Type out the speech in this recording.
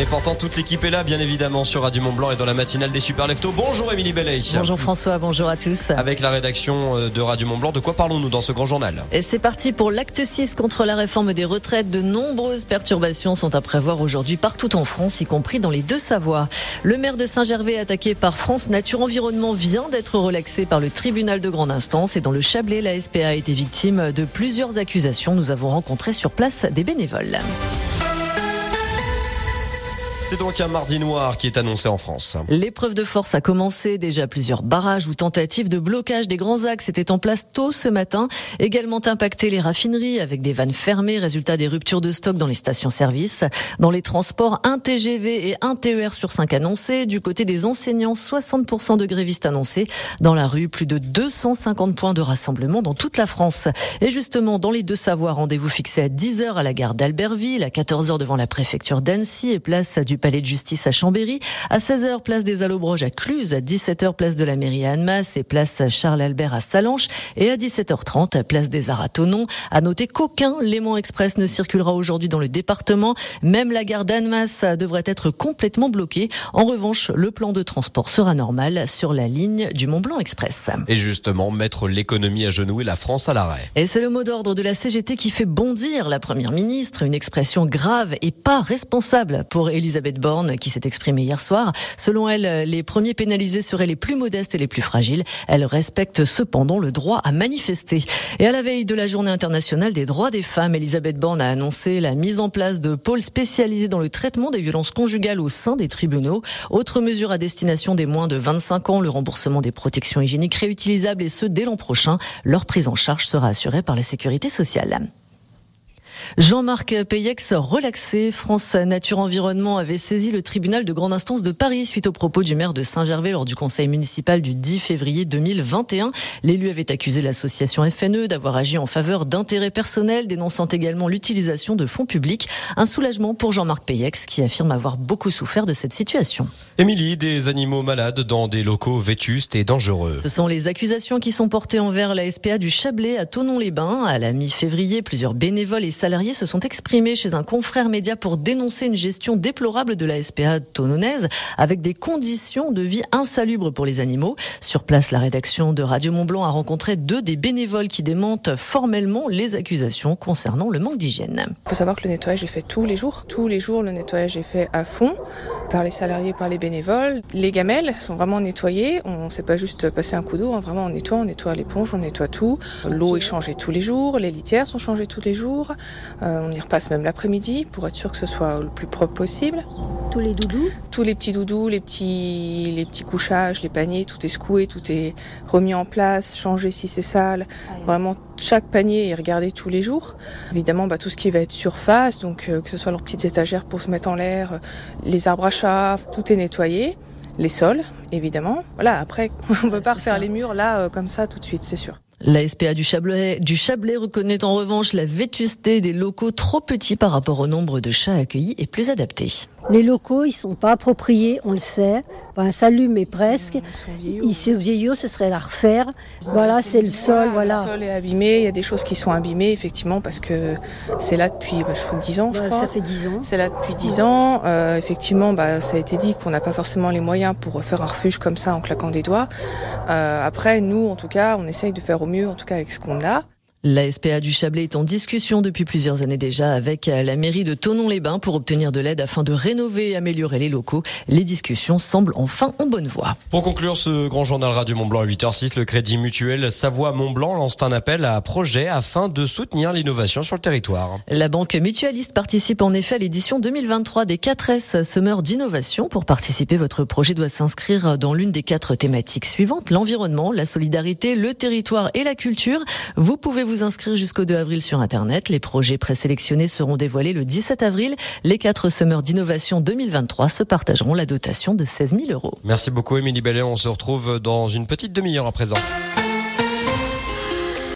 Et pourtant, toute l'équipe est là, bien évidemment, sur Radio Mont Blanc et dans la matinale des Super Leftos. Bonjour Émilie Bellet. Bonjour François, bonjour à tous. Avec la rédaction euh, de Radio Mont Blanc, de quoi parlons-nous dans ce grand journal Et c'est parti pour l'acte 6 contre la réforme des retraites. De nombreuses perturbations sont à prévoir aujourd'hui partout en France, y compris dans les deux Savoies. Le maire de Saint-Gervais, attaqué par France Nature Environnement, vient d'être relaxé par le tribunal de grande instance. Et dans le Chablais, la SPA a été victime de plusieurs accusations. Nous avons rencontré sur place des bénévoles. C'est donc un mardi noir qui est annoncé en France. L'épreuve de force a commencé. Déjà plusieurs barrages ou tentatives de blocage des grands axes étaient en place tôt ce matin. Également impacté les raffineries avec des vannes fermées, résultat des ruptures de stock dans les stations-service. Dans les transports, un TGV et un TER sur 5 annoncés. Du côté des enseignants, 60% de grévistes annoncés. Dans la rue, plus de 250 points de rassemblement dans toute la France. Et justement, dans les deux Savoies, rendez-vous fixé à 10h à la gare d'Albertville, à 14h devant la préfecture d'Annecy et place du palais de justice à Chambéry, à 16h place des Allobroges à Cluse, à 17h place de la mairie à Annemasse et place Charles Albert à Salanches et à 17h30 place des Arts à Tonon. À noter qu'aucun Léman Express ne circulera aujourd'hui dans le département. Même la gare d'Annemasse devrait être complètement bloquée. En revanche, le plan de transport sera normal sur la ligne du Mont Blanc Express. Et justement, mettre l'économie à genoux et la France à l'arrêt. Et c'est le mot d'ordre de la CGT qui fait bondir la première ministre, une expression grave et pas responsable pour Elisabeth Borne qui s'est exprimée hier soir. Selon elle, les premiers pénalisés seraient les plus modestes et les plus fragiles. Elle respecte cependant le droit à manifester. Et à la veille de la journée internationale des droits des femmes, Elisabeth Borne a annoncé la mise en place de pôles spécialisés dans le traitement des violences conjugales au sein des tribunaux. Autre mesure à destination des moins de 25 ans, le remboursement des protections hygiéniques réutilisables et ce dès l'an prochain. Leur prise en charge sera assurée par la sécurité sociale. Jean-Marc Payex relaxé. France Nature Environnement avait saisi le tribunal de grande instance de Paris suite aux propos du maire de Saint-Gervais lors du conseil municipal du 10 février 2021. L'élu avait accusé l'association FNE d'avoir agi en faveur d'intérêts personnels, dénonçant également l'utilisation de fonds publics. Un soulagement pour Jean-Marc Payex qui affirme avoir beaucoup souffert de cette situation. Émilie, des animaux malades dans des locaux vétustes et dangereux. Ce sont les accusations qui sont portées envers la SPA du Chablais à Tonon-les-Bains. À la mi-février, plusieurs bénévoles et salariés se sont exprimés chez un confrère média pour dénoncer une gestion déplorable de la SPA tononaise avec des conditions de vie insalubres pour les animaux. Sur place, la rédaction de Radio Montblanc a rencontré deux des bénévoles qui démentent formellement les accusations concernant le manque d'hygiène. Il faut savoir que le nettoyage est fait tous les jours. Tous les jours, le nettoyage est fait à fond par les salariés, par les bénévoles. Les gamelles sont vraiment nettoyées. On ne sait pas juste passer un coup d'eau, hein. vraiment on nettoie, on nettoie l'éponge, on nettoie tout. L'eau est changée tous les jours, les litières sont changées tous les jours. Euh, on y repasse même l'après-midi pour être sûr que ce soit le plus propre possible. Tous les doudous Tous les petits doudous, les petits, les petits couchages, les paniers, tout est secoué, tout est remis en place, changé si c'est sale. Vraiment, chaque panier est regardé tous les jours. Évidemment, bah, tout ce qui va être surface, donc euh, que ce soit leurs petites étagères pour se mettre en l'air, euh, les arbres à chat, tout est nettoyé. Les sols, évidemment. Voilà, après, on ne peut pas refaire les murs là, euh, comme ça, tout de suite, c'est sûr. La SPA du Chablais, du Chablais reconnaît en revanche la vétusté des locaux trop petits par rapport au nombre de chats accueillis et plus adaptés. Les locaux, ils sont pas appropriés, on le sait. Ben, salut, mais presque. Ils sont vieillots, ce serait à refaire. Voilà, c'est le sol, voilà. Le sol est abîmé, il y a des choses qui sont abîmées, effectivement, parce que c'est là depuis bah, je fais 10 ans, je Ben, crois. ça fait 10 ans. C'est là depuis 10 ans. Euh, effectivement, bah, ça a été dit qu'on n'a pas forcément les moyens pour faire un refuge comme ça en claquant des doigts. Euh, après, nous, en tout cas, on essaye de faire au mieux, en tout cas avec ce qu'on a. La SPA du Chablais est en discussion depuis plusieurs années déjà avec la mairie de Tonon-les-Bains pour obtenir de l'aide afin de rénover et améliorer les locaux. Les discussions semblent enfin en bonne voie. Pour conclure ce grand journal Radio Mont-Blanc à 8h06, le Crédit Mutuel Savoie-Mont-Blanc lance un appel à projet afin de soutenir l'innovation sur le territoire. La banque mutualiste participe en effet à l'édition 2023 des 4S Summer d'innovation. Pour participer, votre projet doit s'inscrire dans l'une des quatre thématiques suivantes, l'environnement, la solidarité, le territoire et la culture. Vous pouvez vous inscrire jusqu'au 2 avril sur Internet. Les projets présélectionnés seront dévoilés le 17 avril. Les quatre Summers d'innovation 2023 se partageront la dotation de 16 000 euros. Merci beaucoup Émilie Bellet, on se retrouve dans une petite demi-heure à présent.